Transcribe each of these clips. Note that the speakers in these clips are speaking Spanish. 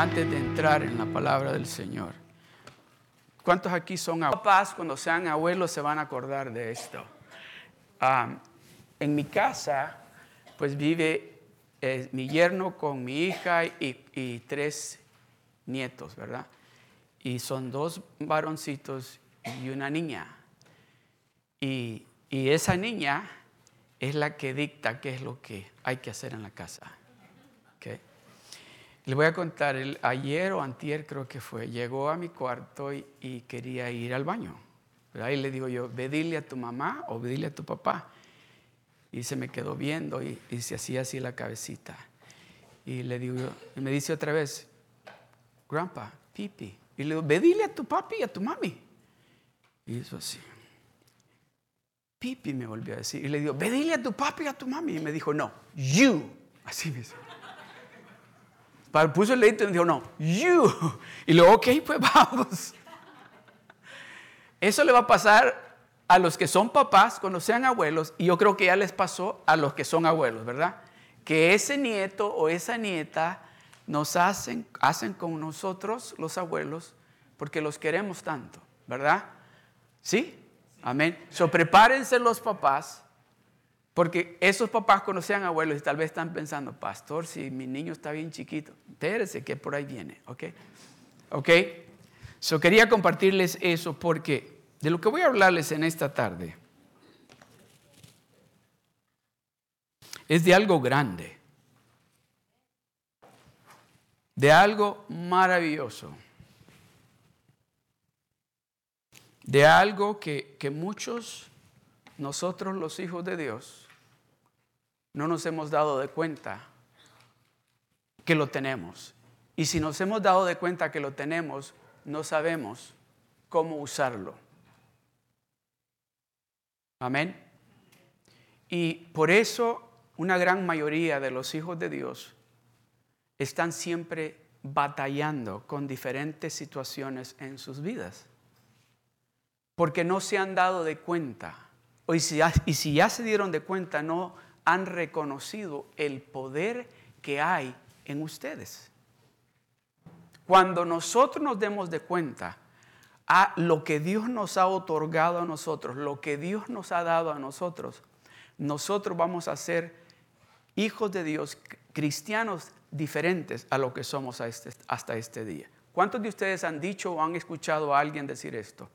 antes de entrar en la palabra del Señor. ¿Cuántos aquí son papás? Cuando sean abuelos se van a acordar de esto. Ah, en mi casa, pues vive eh, mi yerno con mi hija y, tres nietos, ¿verdad? Y son dos varoncitos y una niña. Y, y esa niña es la que dicta qué es lo que hay que hacer en la casa. Le voy a contar, el, ayer o antier creo que fue, llegó a mi cuarto y, quería ir al baño. Ahí le digo yo, ve dile a tu mamá o dile a tu papá. Y se me quedó viendo y, se hacía así la cabecita. Y le digo, y me dice otra vez, grandpa, pipi. Y le digo, ve dile a tu papi y a tu mami. Y hizo así. Pipi me volvió a decir. Y le digo, ve dile a tu papi y a tu mami. Y me dijo, no, you. Así me dice puso el leito y dijo, no, you. Y luego, ok, pues vamos. Eso le va a pasar a los que son papás cuando sean abuelos, y yo creo que ya les pasó a los que son abuelos, ¿verdad? Que ese nieto o esa nieta nos hacen, hacen con nosotros los abuelos porque los queremos tanto, ¿verdad? ¿Sí? Amén. So prepárense los papás porque esos papás cuando sean abuelos y tal vez están pensando, pastor, si mi niño está bien chiquito, entérese que por ahí viene, ¿ok? ¿Ok? So quería compartirles eso porque de lo que voy a hablarles en esta tarde es de algo grande, de algo maravilloso, de algo que, que muchos, nosotros los hijos de Dios, no nos hemos dado de cuenta que lo tenemos. Y si nos hemos dado de cuenta que lo tenemos, no sabemos cómo usarlo. Amén. Y por eso una gran mayoría de los hijos de Dios están siempre batallando con diferentes situaciones en sus vidas. Porque no se han dado de cuenta. Y si ya, y si ya se dieron de cuenta, no han reconocido el poder que hay en ustedes. Cuando nosotros nos demos de cuenta a lo que Dios nos ha otorgado a nosotros, lo que Dios nos ha dado a nosotros, nosotros vamos a ser hijos de Dios, cristianos diferentes a lo que somos este, hasta este día. ¿Cuántos de ustedes han dicho o han escuchado a alguien decir esto?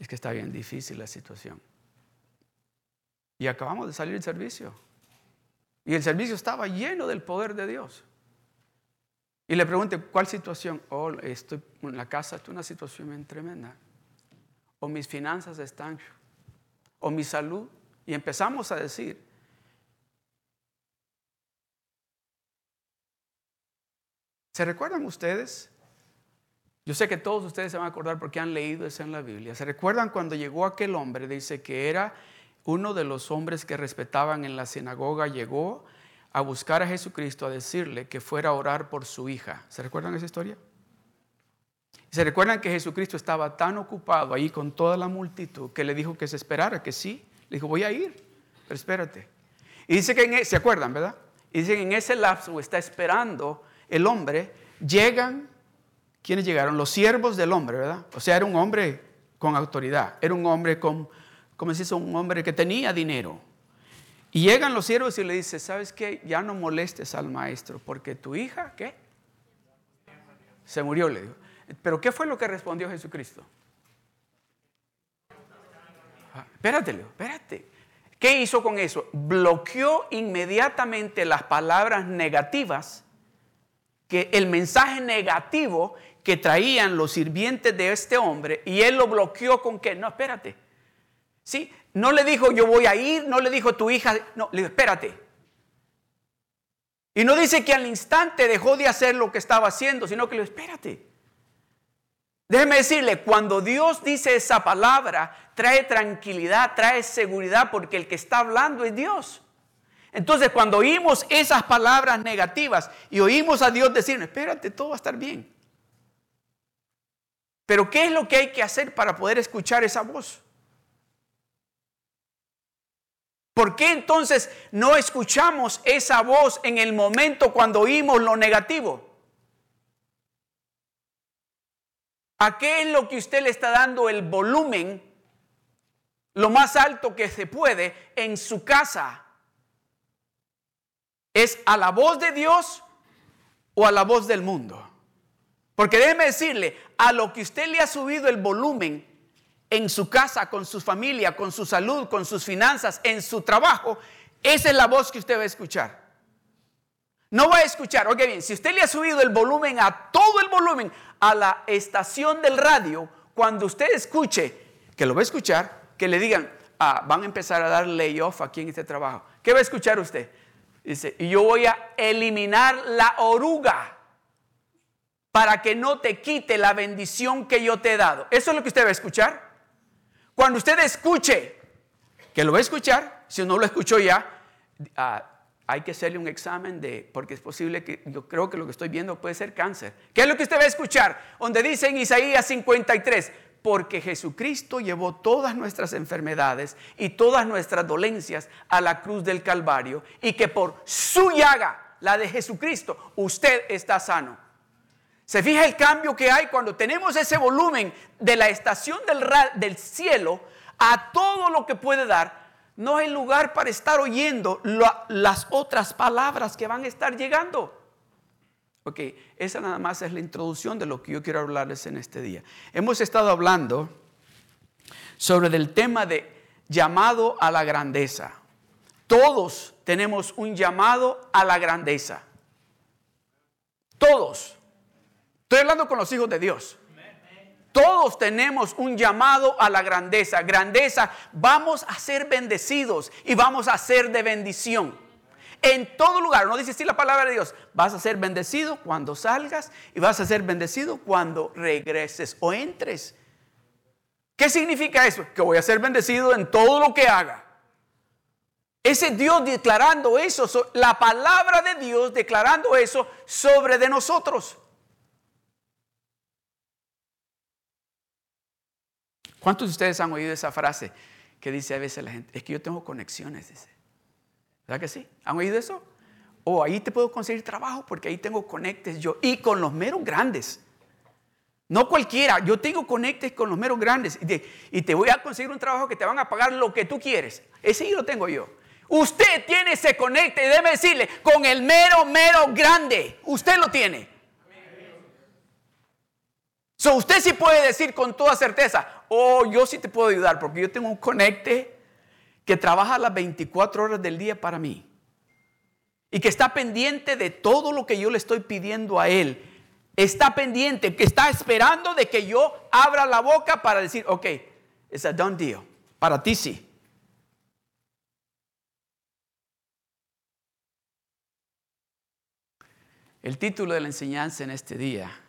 Es que está bien difícil la situación. Y acabamos de salir del servicio. Y el servicio estaba lleno del poder de Dios. Y le pregunté, ¿cuál situación? Oh, estoy en la casa, es una situación tremenda. O mis finanzas están, o mi salud. Y empezamos a decir, ¿se recuerdan ustedes? Yo sé que todos ustedes se van a acordar porque han leído eso en la Biblia. ¿Se recuerdan cuando llegó aquel hombre? Dice que era uno de los hombres que respetaban en la sinagoga llegó a buscar a Jesucristo a decirle que fuera a orar por su hija. ¿Se recuerdan esa historia? ¿Se recuerdan que Jesucristo estaba tan ocupado ahí con toda la multitud que le dijo que se esperara, que sí? Le dijo, voy a ir, pero espérate. Y dice que, en, e, ¿se acuerdan, verdad? Y dice que en ese lapso está esperando el hombre, llegan, ¿quiénes llegaron? Los siervos del hombre, ¿verdad? O sea, era un hombre con autoridad, era un hombre con como si es un hombre que tenía dinero. Y llegan los siervos y le dicen, ¿sabes qué? Ya no molestes al maestro, porque tu hija, ¿qué? Se murió, le dijo. Pero ¿qué fue lo que respondió Jesucristo? Ah, espérate, Leo, espérate. ¿Qué hizo con eso? Bloqueó inmediatamente las palabras negativas, que el mensaje negativo que traían los sirvientes de este hombre, y él lo bloqueó con que, no, espérate, ¿Sí? No le dijo yo voy a ir, no le dijo tu hija, no, le dijo espérate. Y no dice que al instante dejó de hacer lo que estaba haciendo, sino que le dijo espérate. Déjeme decirle, cuando Dios dice esa palabra, trae tranquilidad, trae seguridad, porque el que está hablando es Dios. Entonces, cuando oímos esas palabras negativas y oímos a Dios decir, espérate, todo va a estar bien. Pero ¿qué es lo que hay que hacer para poder escuchar esa voz? ¿Por qué entonces no escuchamos esa voz en el momento cuando oímos lo negativo? ¿A qué es lo que usted le está dando el volumen lo más alto que se puede en su casa? ¿Es a la voz de Dios o a la voz del mundo? Porque déjeme decirle, a lo que usted le ha subido el volumen en su casa, con su familia, con su salud, con sus finanzas, en su trabajo, esa es la voz que usted va a escuchar. No va a escuchar, oye bien, si usted le ha subido el volumen a todo el volumen a la estación del radio, cuando usted escuche, que lo va a escuchar, que le digan, ah, van a empezar a dar layoff aquí en este trabajo. ¿Qué va a escuchar usted? Dice, y yo voy a eliminar la oruga para que no te quite la bendición que yo te he dado. Eso es lo que usted va a escuchar. Cuando usted escuche, que lo va a escuchar, si no lo escuchó ya, ah, hay que hacerle un examen de, porque es posible que yo creo que lo que estoy viendo puede ser cáncer. ¿Qué es lo que usted va a escuchar? Donde dice en Isaías 53, porque Jesucristo llevó todas nuestras enfermedades y todas nuestras dolencias a la cruz del Calvario y que por su llaga, la de Jesucristo, usted está sano. Se fija el cambio que hay cuando tenemos ese volumen de la estación del, cielo a todo lo que puede dar. No hay lugar para estar oyendo las otras palabras que van a estar llegando. Ok, esa nada más es la introducción de lo que yo quiero hablarles en este día. Hemos estado hablando sobre el tema de llamado a la grandeza. Todos tenemos un llamado a la grandeza. Todos. Estoy hablando con los hijos de Dios. Todos tenemos un llamado a la grandeza. Grandeza, vamos a ser bendecidos y vamos a ser de bendición. En todo lugar, no dice así la palabra de Dios, vas a ser bendecido cuando salgas y vas a ser bendecido cuando regreses o entres. ¿Qué significa eso? Que voy a ser bendecido en todo lo que haga. Ese Dios declarando eso, la palabra de Dios declarando eso sobre de nosotros. ¿Cuántos de ustedes han oído esa frase que dice a veces la gente, es que yo tengo conexiones, dice. ¿Verdad que sí? ¿Han oído eso? O ahí te puedo conseguir trabajo porque ahí tengo conectes yo. Y con los meros grandes. No cualquiera, yo tengo conectes con los meros grandes. Y te, voy a conseguir un trabajo que te van a pagar lo que tú quieres. Ese yo lo tengo yo. Usted tiene ese conecte debe decirle, con el mero, mero grande. Usted lo tiene. So, usted sí puede decir con toda certeza, oh, yo sí te puedo ayudar porque yo tengo un conecte que trabaja las 24 horas del día para mí y que está pendiente de todo lo que yo le estoy pidiendo a él. Está pendiente, que está esperando de que yo abra la boca para decir, ok, es a done deal. Para ti sí. El título de la enseñanza en este día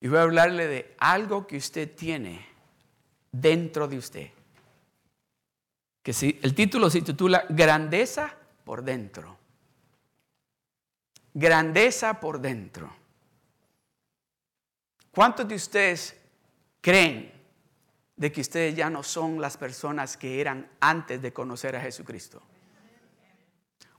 y voy a hablarle de algo que usted tiene dentro de usted. Que si, el título se titula Grandeza por dentro. Grandeza por dentro. ¿Cuántos de ustedes creen de que ustedes ya no son las personas que eran antes de conocer a Jesucristo?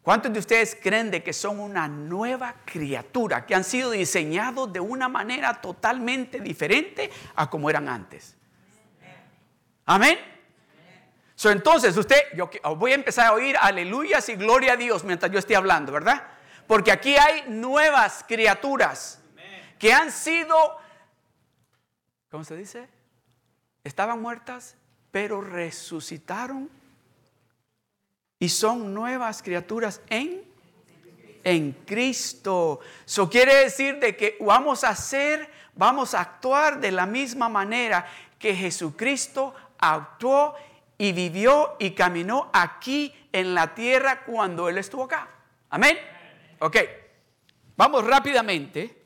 ¿Cuántos de ustedes creen de que son una nueva criatura, que han sido diseñados de una manera totalmente diferente a como eran antes? Amén. So, entonces, usted, yo voy a empezar a oír aleluyas y gloria a Dios mientras yo esté hablando, ¿verdad? Porque aquí hay nuevas criaturas que han sido, ¿cómo se dice? Estaban muertas, pero resucitaron y son nuevas criaturas en en Cristo. Eso quiere decir de que vamos a ser, vamos a actuar de la misma manera que Jesucristo actuó y vivió y caminó aquí en la tierra cuando Él estuvo acá. Amén. Ok. Vamos rápidamente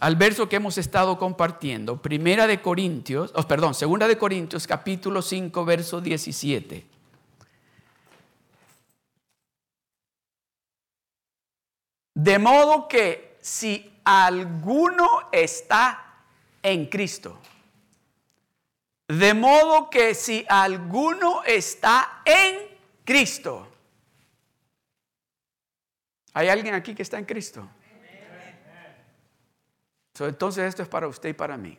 al verso que hemos estado compartiendo. Primera de Corintios, oh, perdón, segunda de Corintios capítulo 5 verso 17. De modo que si alguno está en Cristo, de modo que si alguno está en Cristo, ¿hay alguien aquí que está en Cristo? entonces esto es para usted y para mí.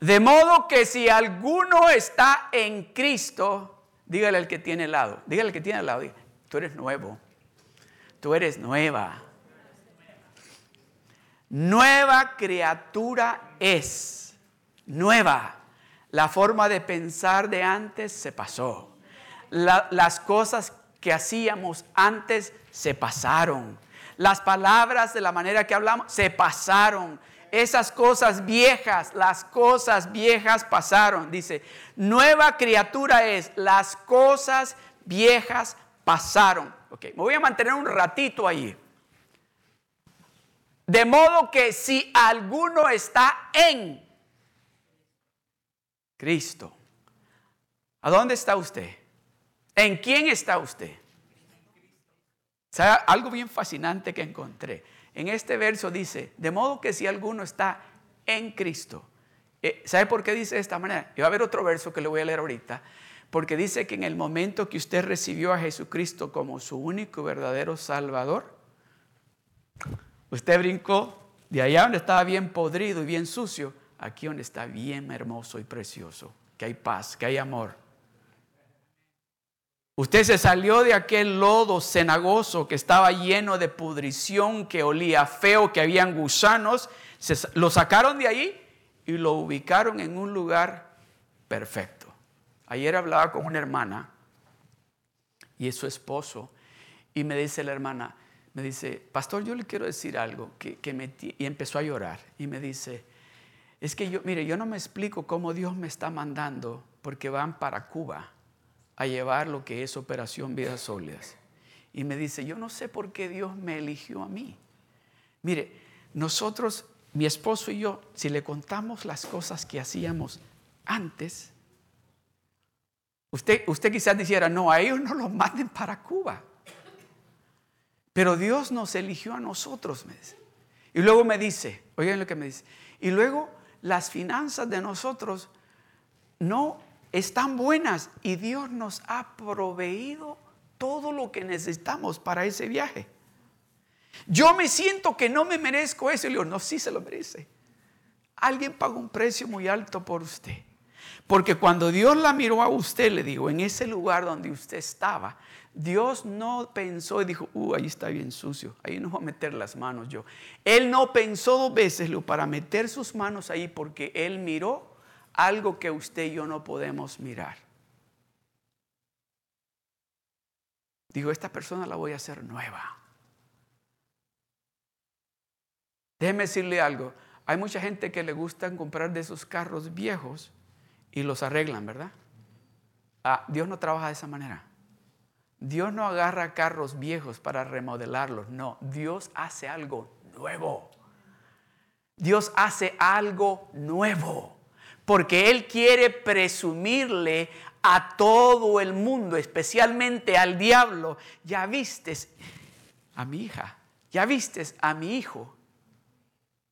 De modo que si alguno está en Cristo, dígale al que tiene al lado, dígale al que tiene al lado, tú eres nuevo, tú eres nueva. Nueva criatura es, nueva. La forma de pensar de antes se pasó. las cosas que hacíamos antes se pasaron. Las palabras de la manera que hablamos se pasaron. Esas cosas viejas, las cosas viejas pasaron. Dice, nueva criatura es, las cosas viejas pasaron. Ok, me voy a mantener un ratito ahí. De modo que si alguno está en Cristo, ¿a dónde está usted? ¿En quién está usted? ¿Sabe algo bien fascinante que encontré? En este verso dice, de modo que si alguno está en Cristo, eh, ¿sabe por qué dice de esta manera? Y va a haber otro verso que le voy a leer ahorita, porque dice que en el momento que usted recibió a Jesucristo como su único verdadero Salvador, usted brincó de allá donde estaba bien podrido y bien sucio, aquí donde está bien hermoso y precioso, que hay paz, que hay amor. Usted se salió de aquel lodo cenagoso que estaba lleno de pudrición, que olía feo, que habían gusanos. lo sacaron de ahí y lo ubicaron en un lugar perfecto. Ayer hablaba con una hermana y su esposo y me dice la hermana, me dice, pastor, yo le quiero decir algo, que, me, y empezó a llorar y me dice, es que yo, mire, yo no me explico cómo Dios me está mandando porque van para Cuba a llevar lo que es Operación Vidas Sólidas. Y me dice, yo no sé por qué Dios me eligió a mí. Mire, nosotros, mi esposo y yo, si le contamos las cosas que hacíamos antes, usted, usted quizás dijera, no, a ellos no los manden para Cuba. Pero Dios nos eligió a nosotros, me dice. Y luego me dice, oigan lo que me dice, y luego las finanzas de nosotros no están buenas y Dios nos ha proveído todo lo que necesitamos para ese viaje. Yo me siento que no me merezco eso. Y le digo, no, sí se lo merece. Alguien pagó un precio muy alto por usted. Porque cuando Dios la miró a usted, le digo, en ese lugar donde usted estaba, Dios no pensó y dijo, uh, ahí está bien sucio, ahí no voy a meter las manos yo. Él no pensó dos veces para meter sus manos ahí porque Él miró algo que usted y yo no podemos mirar. Digo, esta persona la voy a hacer nueva. Déjeme decirle algo. Hay mucha gente que le gusta comprar de esos carros viejos y los arreglan, ¿verdad? Ah, Dios no trabaja de esa manera. Dios no agarra carros viejos para remodelarlos. No, Dios hace algo nuevo. Dios hace algo nuevo porque Él quiere presumirle a todo el mundo, especialmente al diablo, ya vistes a mi hija, ya vistes a mi hijo,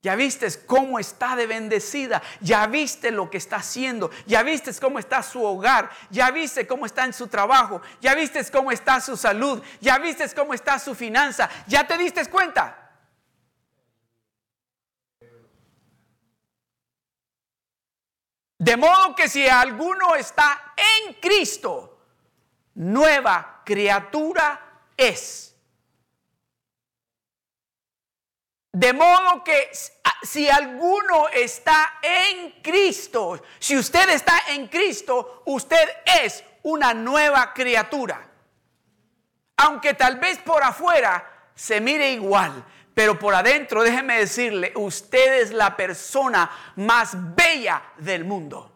ya vistes cómo está de bendecida, ya viste lo que está haciendo, ya vistes cómo está su hogar, ya viste cómo está en su trabajo, ya vistes cómo está su salud, ya vistes cómo está su finanza, ya te diste cuenta. De modo que si alguno está en Cristo, nueva criatura es. De modo que si alguno está en Cristo, si usted está en Cristo, usted es una nueva criatura. Aunque tal vez por afuera se mire igual, pero por adentro, déjeme decirle, usted es la persona más bella del mundo.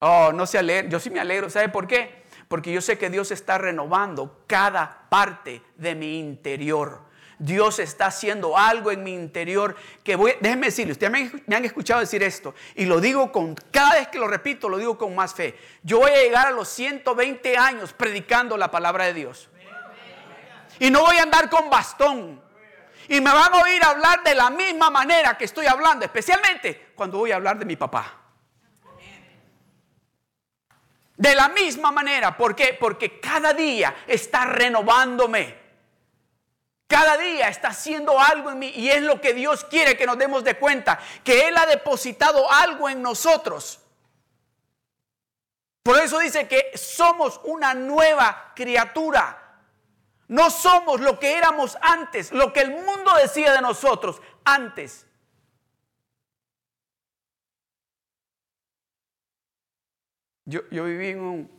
Oh, no se alegra. Yo sí me alegro. ¿Sabe por qué? Porque yo sé que Dios está renovando cada parte de mi interior. Dios está haciendo algo en mi interior que voy, déjeme decirle, ustedes me, me, han escuchado decir esto y lo digo con, cada vez que lo repito, lo digo con más fe. Yo voy a llegar a los 120 años predicando la palabra de Dios. Y no voy a andar con bastón. Y me van a oír hablar de la misma manera que estoy hablando, especialmente cuando voy a hablar de mi papá. De la misma manera, ¿por qué? Porque cada día está renovándome. Cada día está haciendo algo en mí y es lo que Dios quiere que nos demos de cuenta, que Él ha depositado algo en nosotros. Por eso dice que somos una nueva criatura. No somos lo que éramos antes, lo que el mundo decía de nosotros antes. Yo, viví, en un,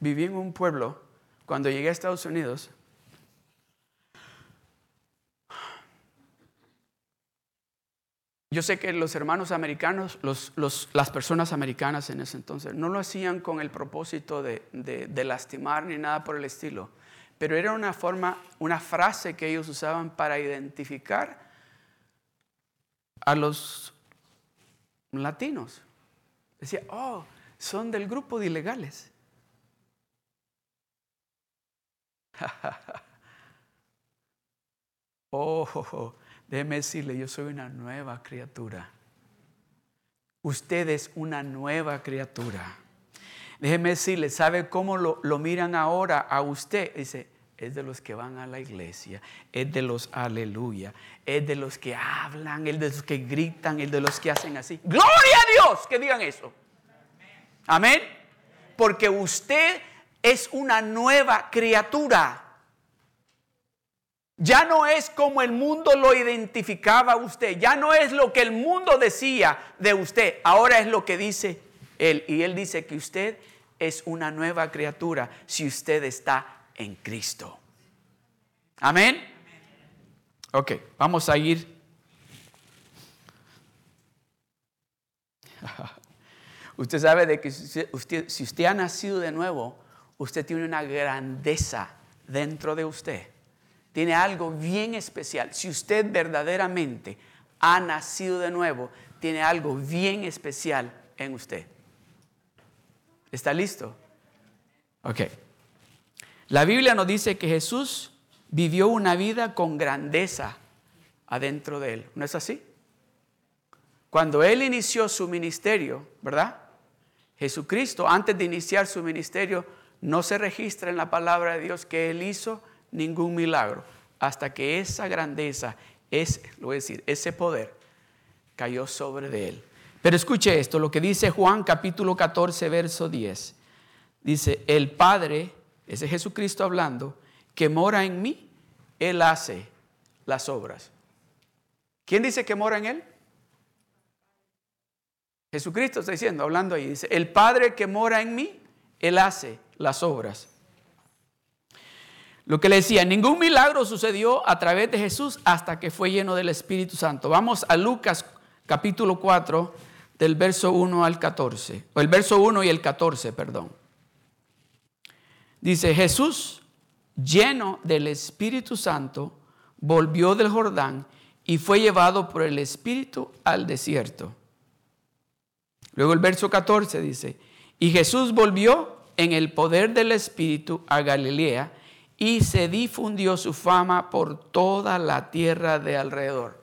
en un pueblo cuando llegué a Estados Unidos. Yo sé que los hermanos americanos, las personas americanas en ese entonces, no lo hacían con el propósito de lastimar ni nada por el estilo pero era una forma, una frase que ellos usaban para identificar a los latinos. Decía, oh, son del grupo de ilegales. oh, déjeme decirle, yo soy una nueva criatura. Usted es una nueva criatura. Déjeme decirle, ¿sabe cómo lo, miran ahora a usted? Dice, es de los que van a la iglesia, es de los aleluya, es de los que hablan, es de los que gritan, es de los que hacen así. Gloria a Dios que digan eso. Amén. Porque usted es una nueva criatura. Ya no es como el mundo lo identificaba a usted, ya no es lo que el mundo decía de usted, ahora es lo que dice él. Y él dice que usted es una nueva criatura si usted está en Cristo. Amén. Ok, vamos a ir. Usted sabe de que si usted ha nacido de nuevo, usted tiene una grandeza dentro de usted. Tiene algo bien especial. Si usted verdaderamente ha nacido de nuevo, tiene algo bien especial en usted. ¿Está listo? Ok. La Biblia nos dice que Jesús vivió una vida con grandeza adentro de él. ¿No es así? Cuando él inició su ministerio, ¿verdad? Jesucristo, antes de iniciar su ministerio, no se registra en la palabra de Dios que él hizo ningún milagro, hasta que esa grandeza, es, lo voy a decir, ese poder cayó sobre de él. Pero escuche esto, lo que dice Juan capítulo 14, verso 10. Dice, el Padre, ese Jesucristo hablando, que mora en mí, Él hace las obras. ¿Quién dice que mora en Él? Jesucristo está diciendo, hablando ahí, dice, el Padre que mora en mí, Él hace las obras. Lo que le decía, ningún milagro sucedió a través de Jesús hasta que fue lleno del Espíritu Santo. Vamos a Lucas capítulo 4, del verso 1 al 14, o el verso 1 y el 14, perdón. Dice, Jesús, lleno del Espíritu Santo, volvió del Jordán y fue llevado por el Espíritu al desierto. Luego el verso 14 dice, y Jesús volvió en el poder del Espíritu a Galilea y se difundió su fama por toda la tierra de alrededor.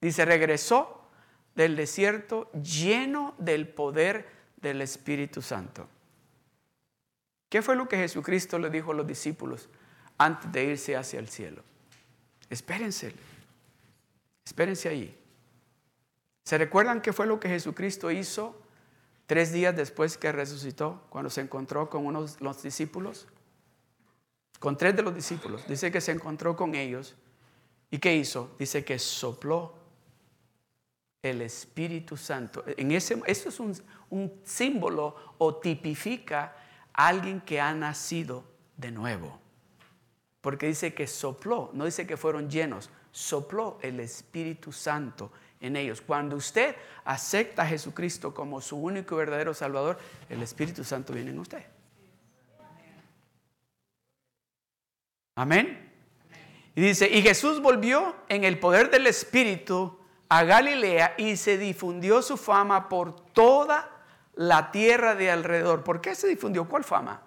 Dice, regresó del desierto lleno del poder del Espíritu Santo. ¿Qué fue lo que Jesucristo le dijo a los discípulos antes de irse hacia el cielo? Espérense, espérense ahí. ¿Se recuerdan qué fue lo que Jesucristo hizo tres días después que resucitó, cuando se encontró con unos los discípulos? Con tres de los discípulos. Dice que se encontró con ellos. ¿Y qué hizo? Dice que sopló el Espíritu Santo. En ese, eso es un, un símbolo o tipifica a alguien que ha nacido de nuevo. Porque dice que sopló, no dice que fueron llenos, sopló el Espíritu Santo en ellos. Cuando usted acepta a Jesucristo como su único y verdadero Salvador, el Espíritu Santo viene en usted. Amén. Y dice, y Jesús volvió en el poder del Espíritu a Galilea y se difundió su fama por toda la tierra de alrededor. ¿Por qué se difundió? ¿Cuál fama?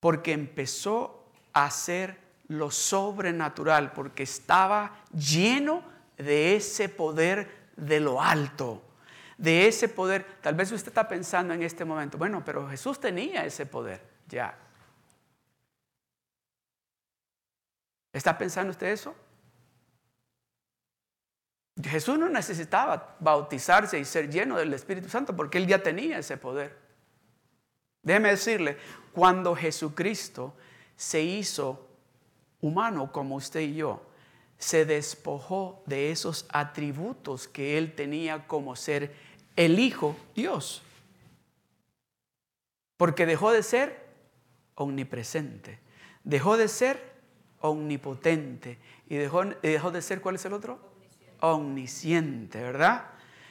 Porque empezó a hacer lo sobrenatural, porque estaba lleno de ese poder de lo alto, de ese poder. Tal vez usted está pensando en este momento, bueno, pero Jesús tenía ese poder, ya. ¿Está pensando usted eso? Jesús no necesitaba bautizarse y ser lleno del Espíritu Santo porque él ya tenía ese poder. Déjeme decirle, cuando Jesucristo se hizo humano como usted y yo, se despojó de esos atributos que él tenía como ser el Hijo Dios. Porque dejó de ser omnipresente, dejó de ser omnipotente y dejó, dejó de ser, ¿cuál es el otro? Omnisciente, ¿verdad?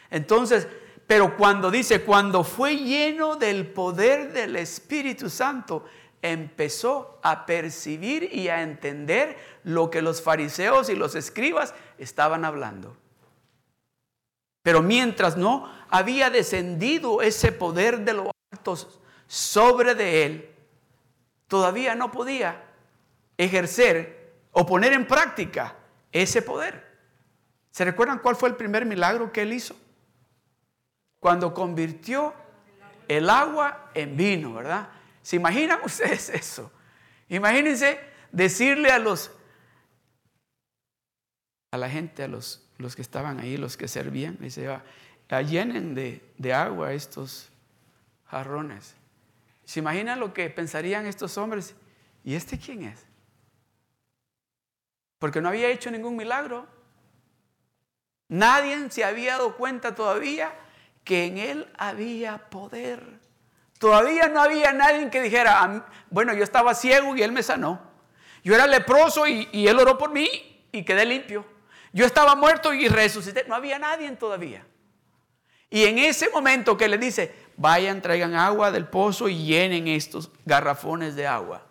Entonces, pero cuando dice, cuando fue lleno del poder del Espíritu Santo, empezó a percibir y a entender lo que los fariseos y los escribas estaban hablando. Pero mientras no había descendido ese poder de los altos sobre de él, todavía no podía ejercer o poner en práctica ese poder. ¿Se recuerdan cuál fue el primer milagro que él hizo? Cuando convirtió el agua en vino, ¿verdad? ¿Se imaginan ustedes eso? Imagínense decirle a los a la gente, a los, los que estaban ahí, los que servían, dice, ah, llenen de, de agua estos jarrones. ¿Se imaginan lo que pensarían estos hombres? ¿Y este quién es? Porque no había hecho ningún milagro. Nadie se había dado cuenta todavía que en él había poder. Todavía no había nadie que dijera, bueno, yo estaba ciego y él me sanó. Yo era leproso y, él oró por mí y quedé limpio. Yo estaba muerto y resucité. No había nadie todavía. Y en ese momento que le dice, vayan, traigan agua del pozo y llenen estos garrafones de agua.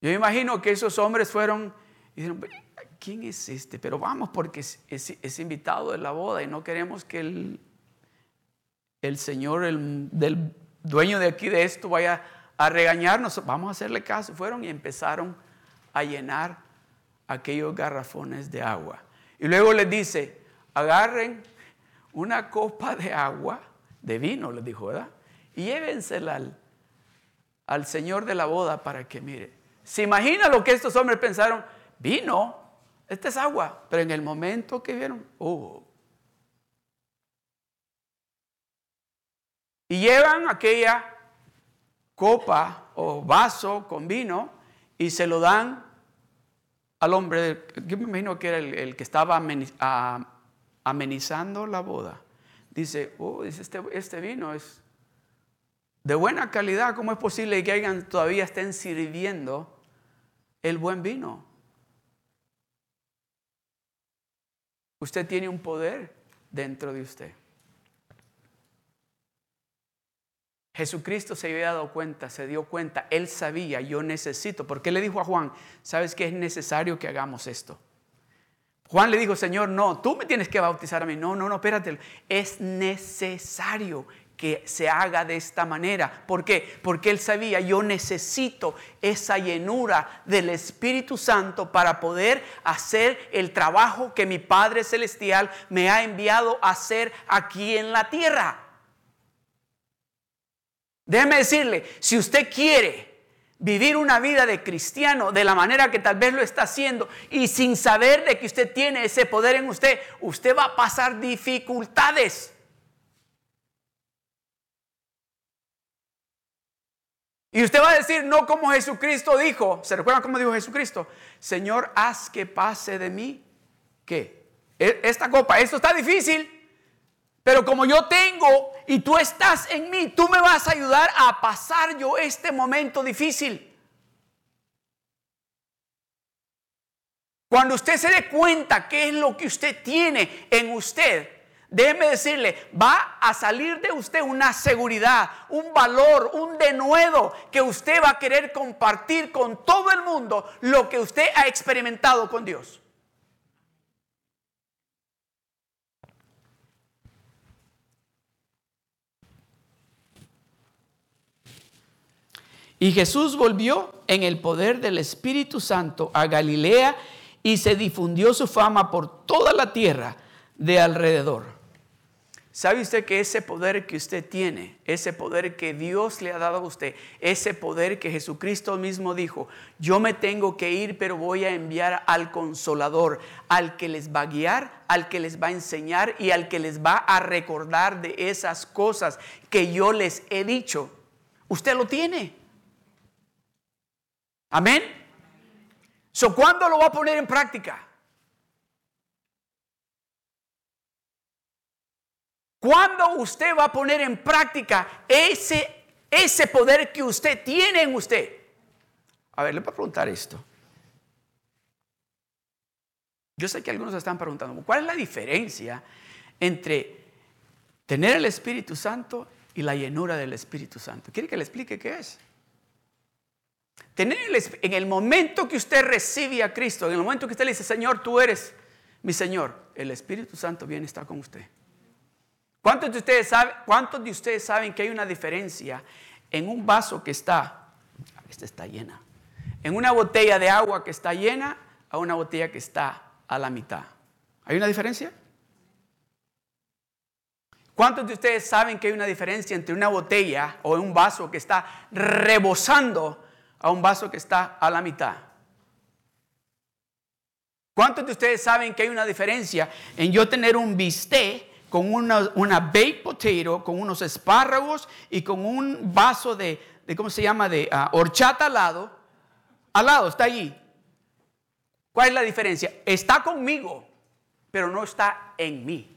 Yo imagino que esos hombres fueron y dijeron, ¿quién es este? Pero vamos porque es, es invitado de la boda y no queremos que él el Señor, el del dueño de aquí de esto, vaya a regañarnos. Vamos a hacerle caso. Fueron y empezaron a llenar aquellos garrafones de agua. Y luego les dice, agarren una copa de agua, de vino, les dijo, ¿verdad? Y llévensela al, al Señor de la boda para que mire. ¿Se imagina lo que estos hombres pensaron? Vino, esta es agua. Pero en el momento que vieron, oh, Y llevan aquella copa o vaso con vino y se lo dan al hombre, yo me imagino que era el, que estaba amenizando la boda. Dice, oh, este, este, vino es de buena calidad, ¿cómo es posible que hayan, todavía estén sirviendo el buen vino? Usted tiene un poder dentro de usted. Jesucristo se había dado cuenta, se dio cuenta, él sabía, yo necesito, porque le dijo a Juan, ¿sabes que es necesario que hagamos esto? Juan le dijo, Señor, no, tú me tienes que bautizar a mí. No, no, no, espérate, es necesario que se haga de esta manera. ¿Por qué? Porque él sabía, yo necesito esa llenura del Espíritu Santo para poder hacer el trabajo que mi Padre Celestial me ha enviado a hacer aquí en la tierra. Déjeme decirle, si usted quiere vivir una vida de cristiano de la manera que tal vez lo está haciendo y sin saber de que usted tiene ese poder en usted, usted va a pasar dificultades. Y usted va a decir, no como Jesucristo dijo. ¿Se recuerdan cómo dijo Jesucristo? Señor, haz que pase de mí. ¿Qué? E, esta copa, esto está difícil. Pero como yo tengo y tú estás en mí, tú me vas a ayudar a pasar yo este momento difícil. Cuando usted se dé cuenta qué es lo que usted tiene en usted, déjeme decirle, va a salir de usted una seguridad, un valor, un denuedo que usted va a querer compartir con todo el mundo lo que usted ha experimentado con Dios. Y Jesús volvió en el poder del Espíritu Santo a Galilea y se difundió su fama por toda la tierra de alrededor. ¿Sabe usted que ese poder que usted tiene, ese poder que Dios le ha dado a usted, ese poder que Jesucristo mismo dijo, yo me tengo que ir, pero voy a enviar al consolador, al que les va a guiar, al que les va a enseñar y al que les va a recordar de esas cosas que yo les he dicho? Usted lo tiene. Amén. So, ¿Cuándo lo va a poner en práctica? ¿Cuándo usted va a poner en práctica ese, ese poder que usted tiene en usted? A ver, le voy a preguntar esto. Yo sé que algunos están preguntando, ¿cuál es la diferencia entre tener el Espíritu Santo y la llenura del Espíritu Santo? ¿Quiere que le explique qué es? Tener en el momento que usted recibe a Cristo, en el momento que usted le dice, Señor, tú eres mi Señor, el Espíritu Santo viene a estar con usted. ¿Cuántos de ustedes saben, cuántos de ustedes saben que hay una diferencia en un vaso que está, esta está llena, en una botella de agua que está llena a una botella que está a la mitad? ¿Hay una diferencia? ¿Cuántos de ustedes saben que hay una diferencia entre una botella o un vaso que está rebosando a un vaso que está a la mitad? ¿Cuántos de ustedes saben que hay una diferencia en yo tener un bistec con una, una baked potato, con unos espárragos y con un vaso de, ¿cómo se llama?, de ah, horchata al lado. Al lado, está allí. ¿Cuál es la diferencia? Está conmigo, pero no está en mí.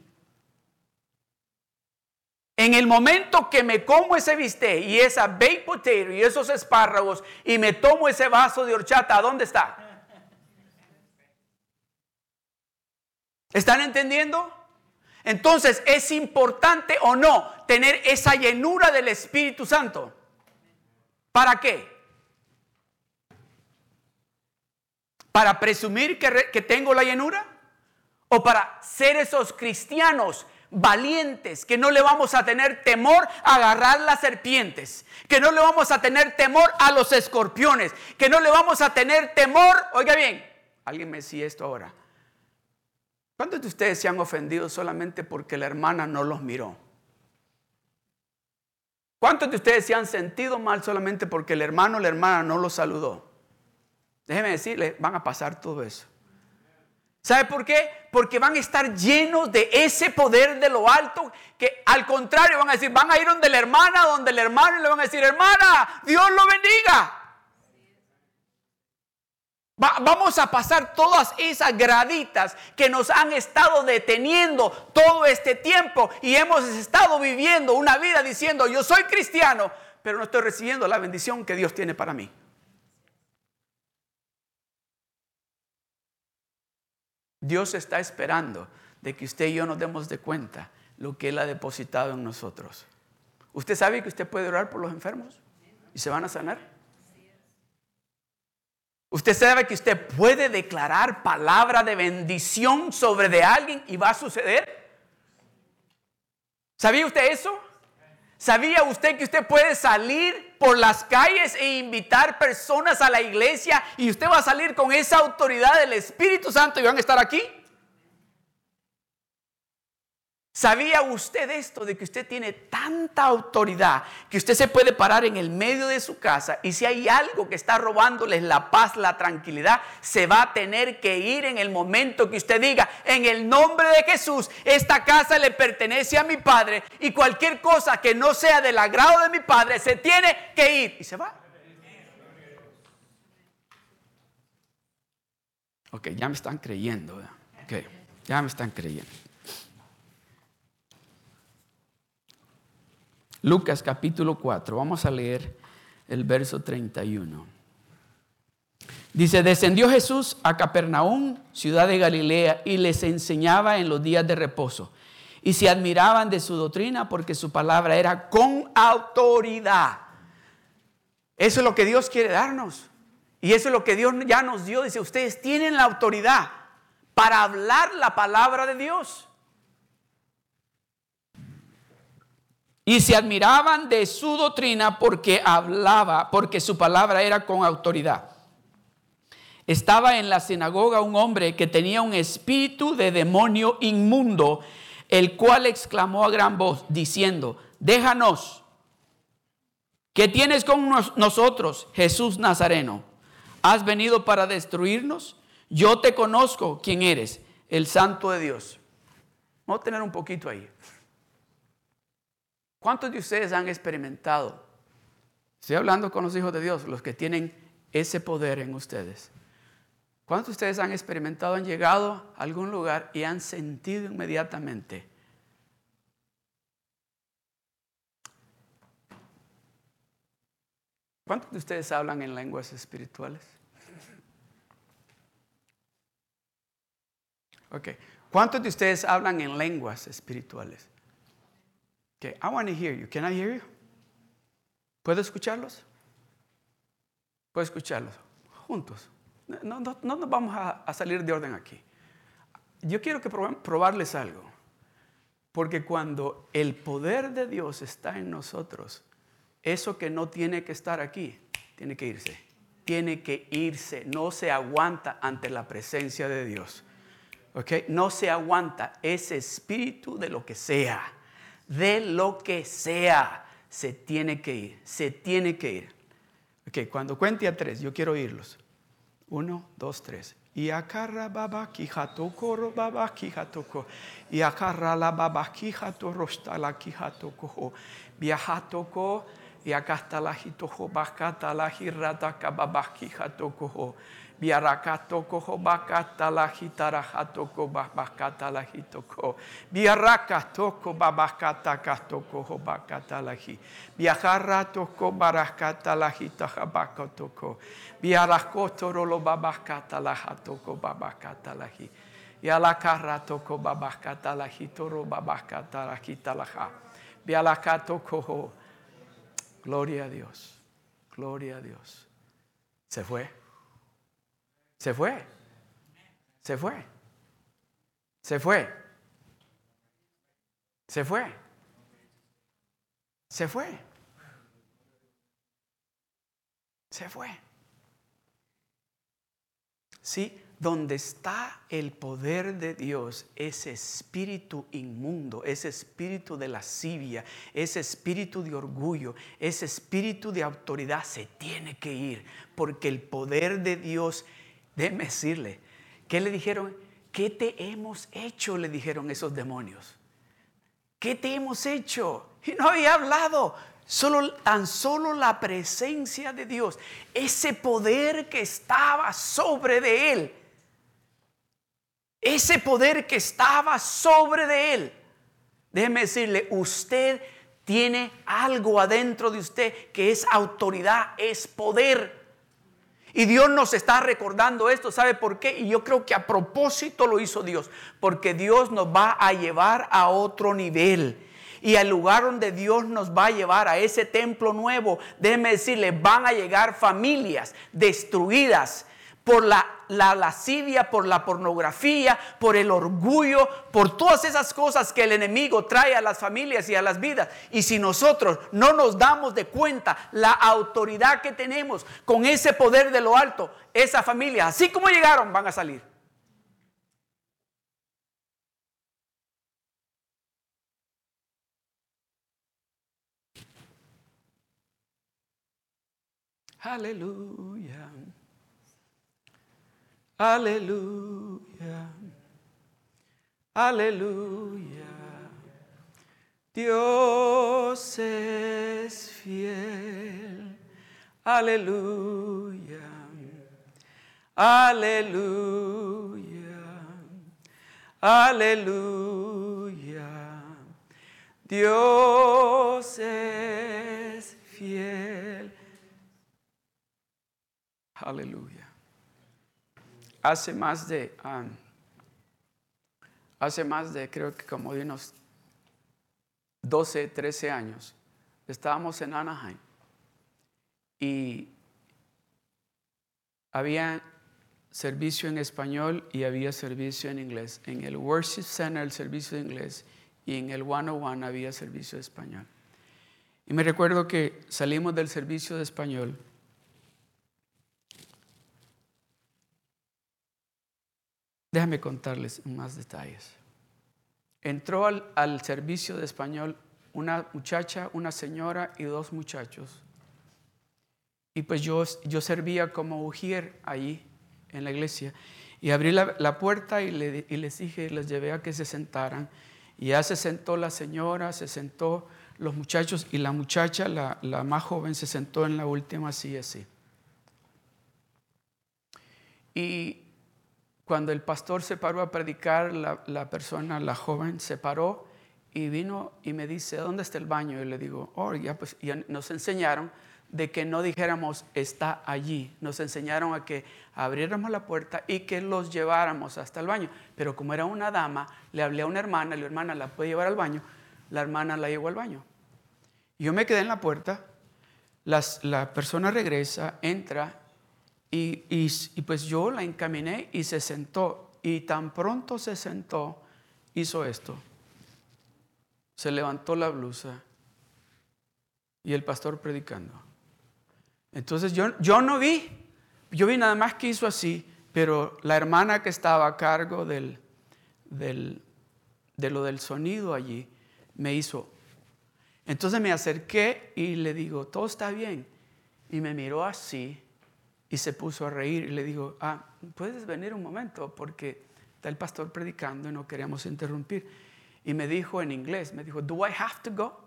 En el momento que me como ese bistec y esa baked potato y esos espárragos y me tomo ese vaso de horchata, ¿dónde está? ¿Están entendiendo? Entonces, ¿es importante o no tener esa llenura del Espíritu Santo? ¿Para qué? ¿Para presumir que, tengo la llenura? ¿O para ser esos cristianos valientes, que no le vamos a tener temor a agarrar las serpientes, que no le vamos a tener temor a los escorpiones, que no le vamos a tener temor, oiga bien, alguien me decía esto ahora, ¿Cuántos de ustedes se han ofendido solamente porque la hermana no los miró? ¿Cuántos de ustedes se han sentido mal solamente porque el hermano o la hermana no los saludó? Déjeme decirle, van a pasar todo eso. ¿Sabe por qué? Porque van a estar llenos de ese poder de lo alto que al contrario van a decir, van a ir donde la hermana, donde el hermano y le van a decir, hermana, Dios lo bendiga vamos a pasar todas esas graditas que nos han estado deteniendo todo este tiempo y hemos estado viviendo una vida diciendo, yo soy cristiano, pero no estoy recibiendo la bendición que Dios tiene para mí. Dios está esperando de que usted y yo nos demos de cuenta lo que Él ha depositado en nosotros. ¿Usted sabe que usted puede orar por los enfermos y se van a sanar? Usted sabe que usted puede declarar palabra de bendición sobre de alguien y va a suceder. ¿Sabía usted eso? ¿Sabía usted que usted puede salir por las calles e invitar personas a la iglesia y usted va a salir con esa autoridad del Espíritu Santo y van a estar aquí? ¿Sabía usted esto de que usted tiene tanta autoridad que usted se puede parar en el medio de su casa y si hay algo que está robándoles la paz, la tranquilidad, se va a tener que ir en el momento que usted diga, en el nombre de Jesús, esta casa le pertenece a mi Padre y cualquier cosa que no sea del agrado de mi Padre se tiene que ir y se va. Ok, ya me están creyendo. Ok, ya me están creyendo. Lucas capítulo 4, vamos a leer el verso 31. Dice, descendió Jesús a Capernaum, ciudad de Galilea, y les enseñaba en los días de reposo. Y se admiraban de su doctrina porque su palabra era con autoridad. Eso es lo que Dios quiere darnos. Y eso es lo que Dios ya nos dio. Dice, ustedes tienen la autoridad para hablar la palabra de Dios. Y se admiraban de su doctrina porque hablaba, porque su palabra era con autoridad. Estaba en la sinagoga un hombre que tenía un espíritu de demonio inmundo, el cual exclamó a gran voz, diciendo, déjanos, ¿qué tienes con nosotros, Jesús Nazareno? ¿Has venido para destruirnos? Yo te conozco quién eres, el santo de Dios. Vamos a tener un poquito ahí. ¿Cuántos de ustedes han experimentado? Estoy hablando con los hijos de Dios, los que tienen ese poder en ustedes. ¿Cuántos de ustedes han experimentado, han llegado a algún lugar y han sentido inmediatamente? ¿Cuántos de ustedes hablan en lenguas espirituales? Ok. ¿Cuántos de ustedes hablan en lenguas espirituales? Okay, I want to hear you. Can I hear you? ¿Puedo escucharlos? ¿Puedo escucharlos? Juntos. No, no, no nos vamos a, salir de orden aquí. Yo quiero que probarles algo. Porque cuando el poder de Dios está en nosotros, eso que no tiene que estar aquí, tiene que irse. Tiene que irse. No se aguanta ante la presencia de Dios. ¿Ok? No se aguanta ese espíritu de lo que sea. De lo que sea. Se tiene que ir. Se tiene que ir. Ok, cuando cuente a tres, yo quiero oírlos. Uno, dos, tres. Y akarra baba kijatoko ro baba kijatoko. Y akarra la baba kijato rosta la kijatoko. Viajatoko. Y acá está la jitojo bakata la jirata kababa. Biarakato koho bakata la hitarahato ko babakata la ko babakata kato koho bakata la hi. Biaharato ko barakata la hitahabakato ko. Biarakoto rolo babakata la hatoko babakata la hi. Yalakarato ko babakata la hitoro babakata la hitalaha. Bialakato koho. Gloria a Dios. Gloria a Dios. Se fue. Se fue. Se fue. Se fue. Se fue. Se fue. Se fue. Sí, donde está el poder de Dios, ese espíritu inmundo, ese espíritu de lascivia, ese espíritu de orgullo, ese espíritu de autoridad se tiene que ir, porque el poder de Dios Déjeme decirle, ¿qué le dijeron? ¿Qué te hemos hecho? Le dijeron esos demonios. ¿Qué te hemos hecho? Y no había hablado. Solo, tan solo la presencia de Dios, ese poder que estaba sobre de él, ese poder que estaba sobre de él. Déjeme decirle, usted tiene algo adentro de usted que es autoridad, es poder. Y Dios nos está recordando esto, ¿sabe por qué? Y yo creo que a propósito lo hizo Dios, porque Dios nos va a llevar a otro nivel. Y al lugar donde Dios nos va a llevar, a ese templo nuevo, déjeme decirle, van a llegar familias destruidas, por la, la, lascivia, por la pornografía, por el orgullo, por todas esas cosas que el enemigo trae a las familias y a las vidas. Y si nosotros no nos damos de cuenta la autoridad que tenemos con ese poder de lo alto, esa familia, así como llegaron, van a salir. Aleluya. Aleluya. Aleluya. Dios es fiel. Aleluya. Aleluya. Aleluya. Dios es fiel. Aleluya hace más de, um, hace más de, creo que como de unos 12, 13 años, estábamos en Anaheim y había servicio en español y había servicio en inglés. En el Worship Center el servicio de inglés y en el 101 había servicio de español. Y me recuerdo que salimos del servicio de español Déjame contarles más detalles. entró al, servicio de español una muchacha, una señora y dos muchachos. Y pues yo, yo servía como ujier allí en la iglesia. Y abrí la, puerta y, les dije, les llevé a que se sentaran. Y ya se sentó la señora, se sentó los muchachos y la muchacha, la, la más joven, se sentó en la última silla así. Y cuando el pastor se paró a predicar, la, persona, la joven, se paró y vino y me dice, ¿dónde está el baño? Y le digo, oh, ya pues nos enseñaron de que no dijéramos está allí. Nos enseñaron a que abriéramos la puerta y que los lleváramos hasta el baño. Pero como era una dama, le hablé a una hermana, la hermana la puede llevar al baño, la hermana la llevó al baño. Yo me quedé en la puerta, la persona regresa, entra y, pues yo la encaminé y se sentó. Y tan pronto se sentó, hizo esto. Se levantó la blusa y el pastor predicando. Entonces yo, yo no vi, yo vi nada más que hizo así, pero la hermana que estaba a cargo del, del, de lo del sonido allí me hizo. Entonces me acerqué y le digo, todo está bien. Y me miró así y se puso a reír y le digo, ah, puedes venir un momento porque está el pastor predicando y no queremos interrumpir. Y me dijo en inglés, me dijo, ¿do I have to go?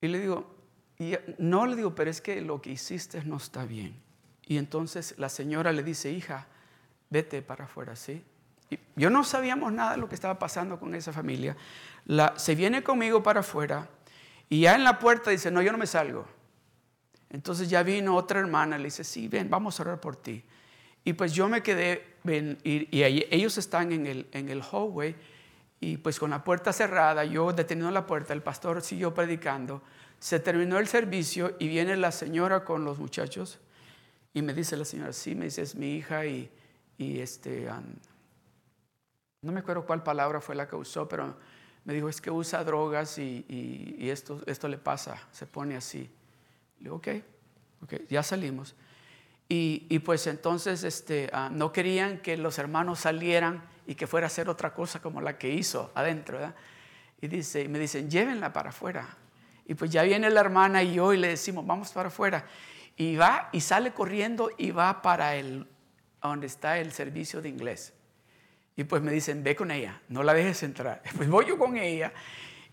Y le digo, no le digo, pero es que lo que hiciste no está bien. Y entonces la señora le dice, hija, vete para afuera, ¿sí? Y yo no sabíamos nada de lo que estaba pasando con esa familia. La, se viene conmigo para afuera y ya en la puerta dice, no, yo no me salgo. Entonces ya vino otra hermana, le dice, sí, ven, vamos a orar por ti. Y pues yo me quedé, ven, y, ellos están en el, en el hallway, y pues con la puerta cerrada, yo deteniendo la puerta, el pastor siguió predicando. Se terminó el servicio y viene la señora con los muchachos y me dice la señora, sí, me dice, es mi hija y, y este, no me acuerdo cuál palabra fue la que usó, pero me dijo, es que usa drogas y, y esto, esto le pasa, se pone así. Le digo, ok, okay ya salimos. Y, y pues entonces este, ah, no querían que los hermanos salieran y que fuera a hacer otra cosa como la que hizo adentro. ¿verdad? Y, dice, y me dicen, llévenla para afuera. Y pues ya viene la hermana y yo y le decimos, vamos para afuera. Y va y sale corriendo y va para el, donde está el servicio de inglés. Y pues me dicen, ve con ella, no la dejes entrar. Pues voy yo con ella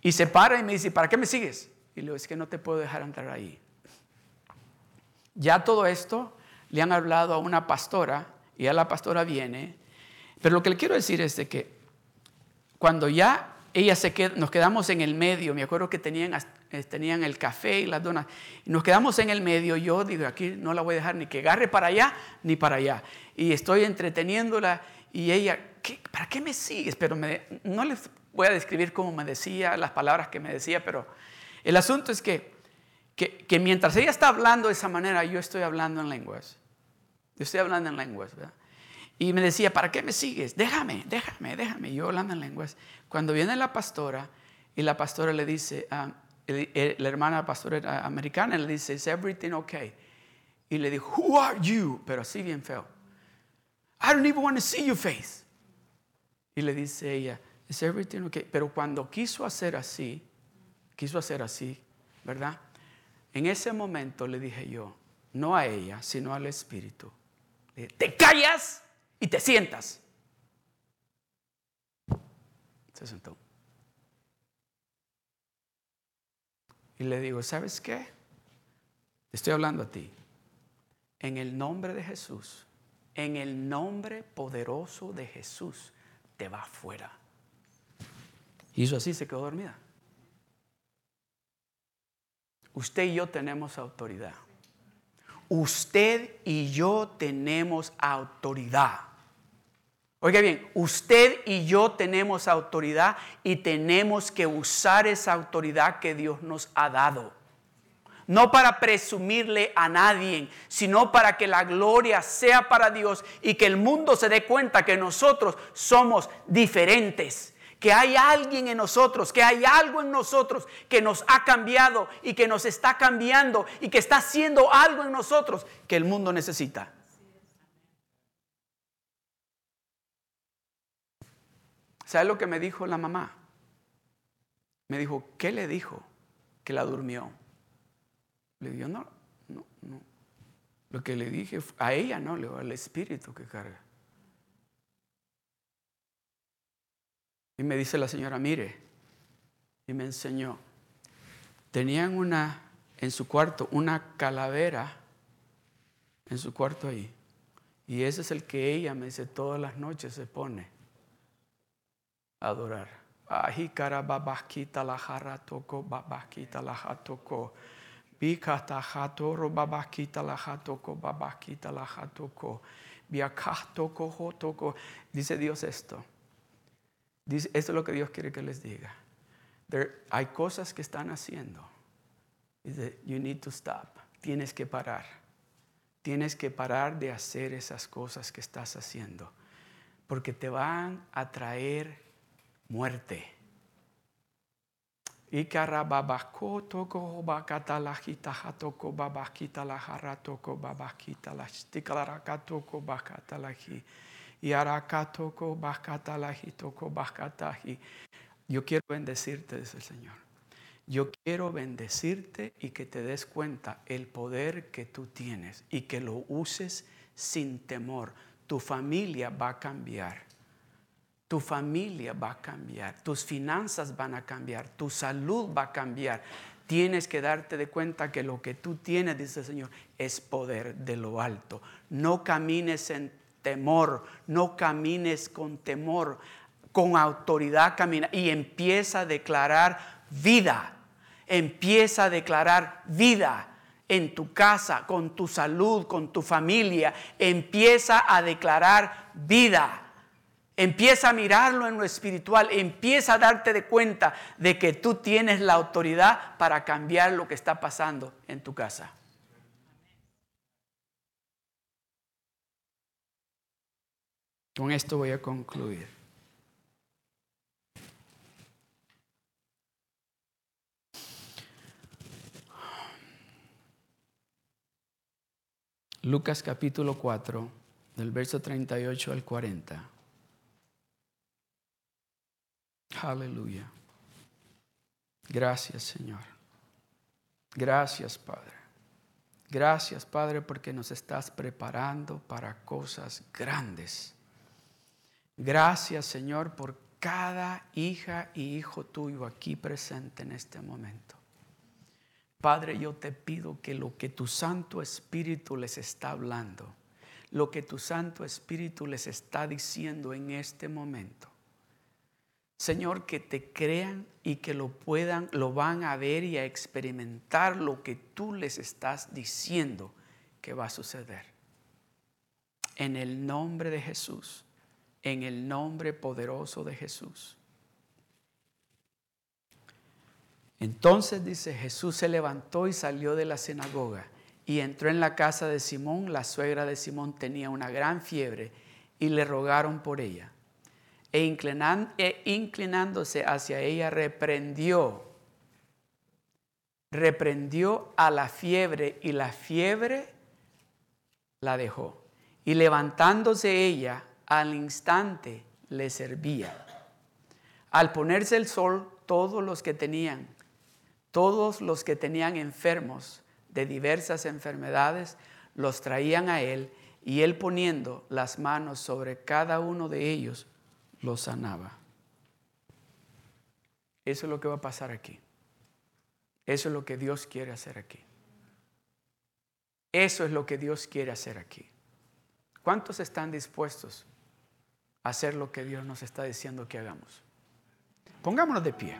y se para y me dice, ¿para qué me sigues? Y le digo, es que no te puedo dejar entrar ahí. Ya todo esto le han hablado a una pastora y ya la pastora viene. Pero lo que le quiero decir es de que cuando ya ella se nos quedamos en el medio, me acuerdo que tenían, eh, tenían el café y las donas, nos quedamos en el medio, yo digo, aquí no la voy a dejar ni que agarre para allá ni para allá. Y estoy entreteniéndola y ella, ¿para qué me sigues? Pero no les voy a describir cómo me decía, las palabras que me decía, pero el asunto es que que, mientras ella está hablando de esa manera, yo estoy hablando en lenguas. Yo estoy hablando en lenguas, ¿verdad? Y me decía, ¿para qué me sigues? Déjame, déjame, déjame. Yo hablando en lenguas. Cuando viene la pastora y la pastora le dice, ah, la hermana pastora americana le dice, ¿is everything okay? Y le dijo, Who are you? Pero así bien feo. I don't even want to see your face. Y le dice ella, ¿is everything okay? Pero cuando quiso hacer así, quiso hacer así, ¿verdad? En ese momento le dije yo, no a ella, sino al Espíritu, te callas y te sientas. Se sentó. Y le digo, ¿sabes qué? estoy hablando a ti. En el nombre de Jesús, en el nombre poderoso de Jesús, te va afuera. Hizo así, se quedó dormida. Usted y yo tenemos autoridad. Usted y yo tenemos autoridad. Oiga bien, usted y yo tenemos autoridad y tenemos que usar esa autoridad que Dios nos ha dado. No para presumirle a nadie, sino para que la gloria sea para Dios y que el mundo se dé cuenta que nosotros somos diferentes que hay alguien en nosotros, que hay algo en nosotros que nos ha cambiado y que nos está cambiando y que está haciendo algo en nosotros que el mundo necesita. ¿Sabe lo que me dijo la mamá? Me dijo, ¿qué le dijo? Que la durmió. Le digo, no, no, no. Lo que le dije a ella, no, le digo, al espíritu que carga. Y me dice la señora, mire, y me enseñó, tenían una, en su cuarto, una calavera en su cuarto ahí. Y ese es el que ella me dice todas las noches se pone a adorar. Ahikara babasquita la jarra toko, babasquita la jatoko. Bikata jatoro babasquita la jatoko, babasquita la jatoko. Biakatoko jotoko. Dice Dios esto. Esto es lo que Dios quiere que les diga. hay cosas que están haciendo. Dice, you need to stop. Tienes que parar. Tienes que parar de hacer esas cosas que estás haciendo. Porque te van a traer muerte. Y la la. Y. Yo quiero bendecirte, dice el Señor. Yo quiero bendecirte y que te des cuenta el poder que tú tienes y que lo uses sin temor. Tu familia va a cambiar. Tu familia va a cambiar. Tus finanzas van a cambiar. Tu salud va a cambiar. Tienes que darte de cuenta que lo que tú tienes, dice el Señor, es poder de lo alto. No camines en temor, no camines con temor, con autoridad camina y empieza a declarar vida empieza a declarar vida en tu casa, con tu salud, con tu familia. Empieza a declarar vida. Empieza a mirarlo en lo espiritual. Empieza a darte de cuenta de que tú tienes la autoridad para cambiar lo que está pasando en tu casa. Con esto voy a concluir. Lucas capítulo 4, del verso 38 al 40. Aleluya. Gracias Señor. Gracias Padre. Gracias Padre porque nos estás preparando para cosas grandes. Gracias Señor por cada hija y hijo tuyo aquí presente en este momento. Padre, yo te pido que lo que tu Santo Espíritu les está hablando, lo que tu Santo Espíritu les está diciendo en este momento, Señor, que te crean y que lo puedan, lo van a ver y a experimentar lo que tú les estás diciendo que va a suceder. En el nombre de Jesús, en el nombre poderoso de Jesús. Entonces dice, Jesús se levantó y salió de la sinagoga y entró en la casa de Simón. La suegra de Simón tenía una gran fiebre y le rogaron por ella. E, e inclinándose hacia ella, reprendió, reprendió a la fiebre y la fiebre la dejó. Y levantándose ella, al instante le servía. Al ponerse el sol, todos los que tenían todos los que tenían enfermos de diversas enfermedades los traían a él y él poniendo las manos sobre cada uno de ellos los sanaba. Eso es lo que va a pasar aquí. Eso es lo que Dios quiere hacer aquí. Eso es lo que Dios quiere hacer aquí. ¿Cuántos están dispuestos hacer lo que Dios nos está diciendo que hagamos? Pongámonos de pie.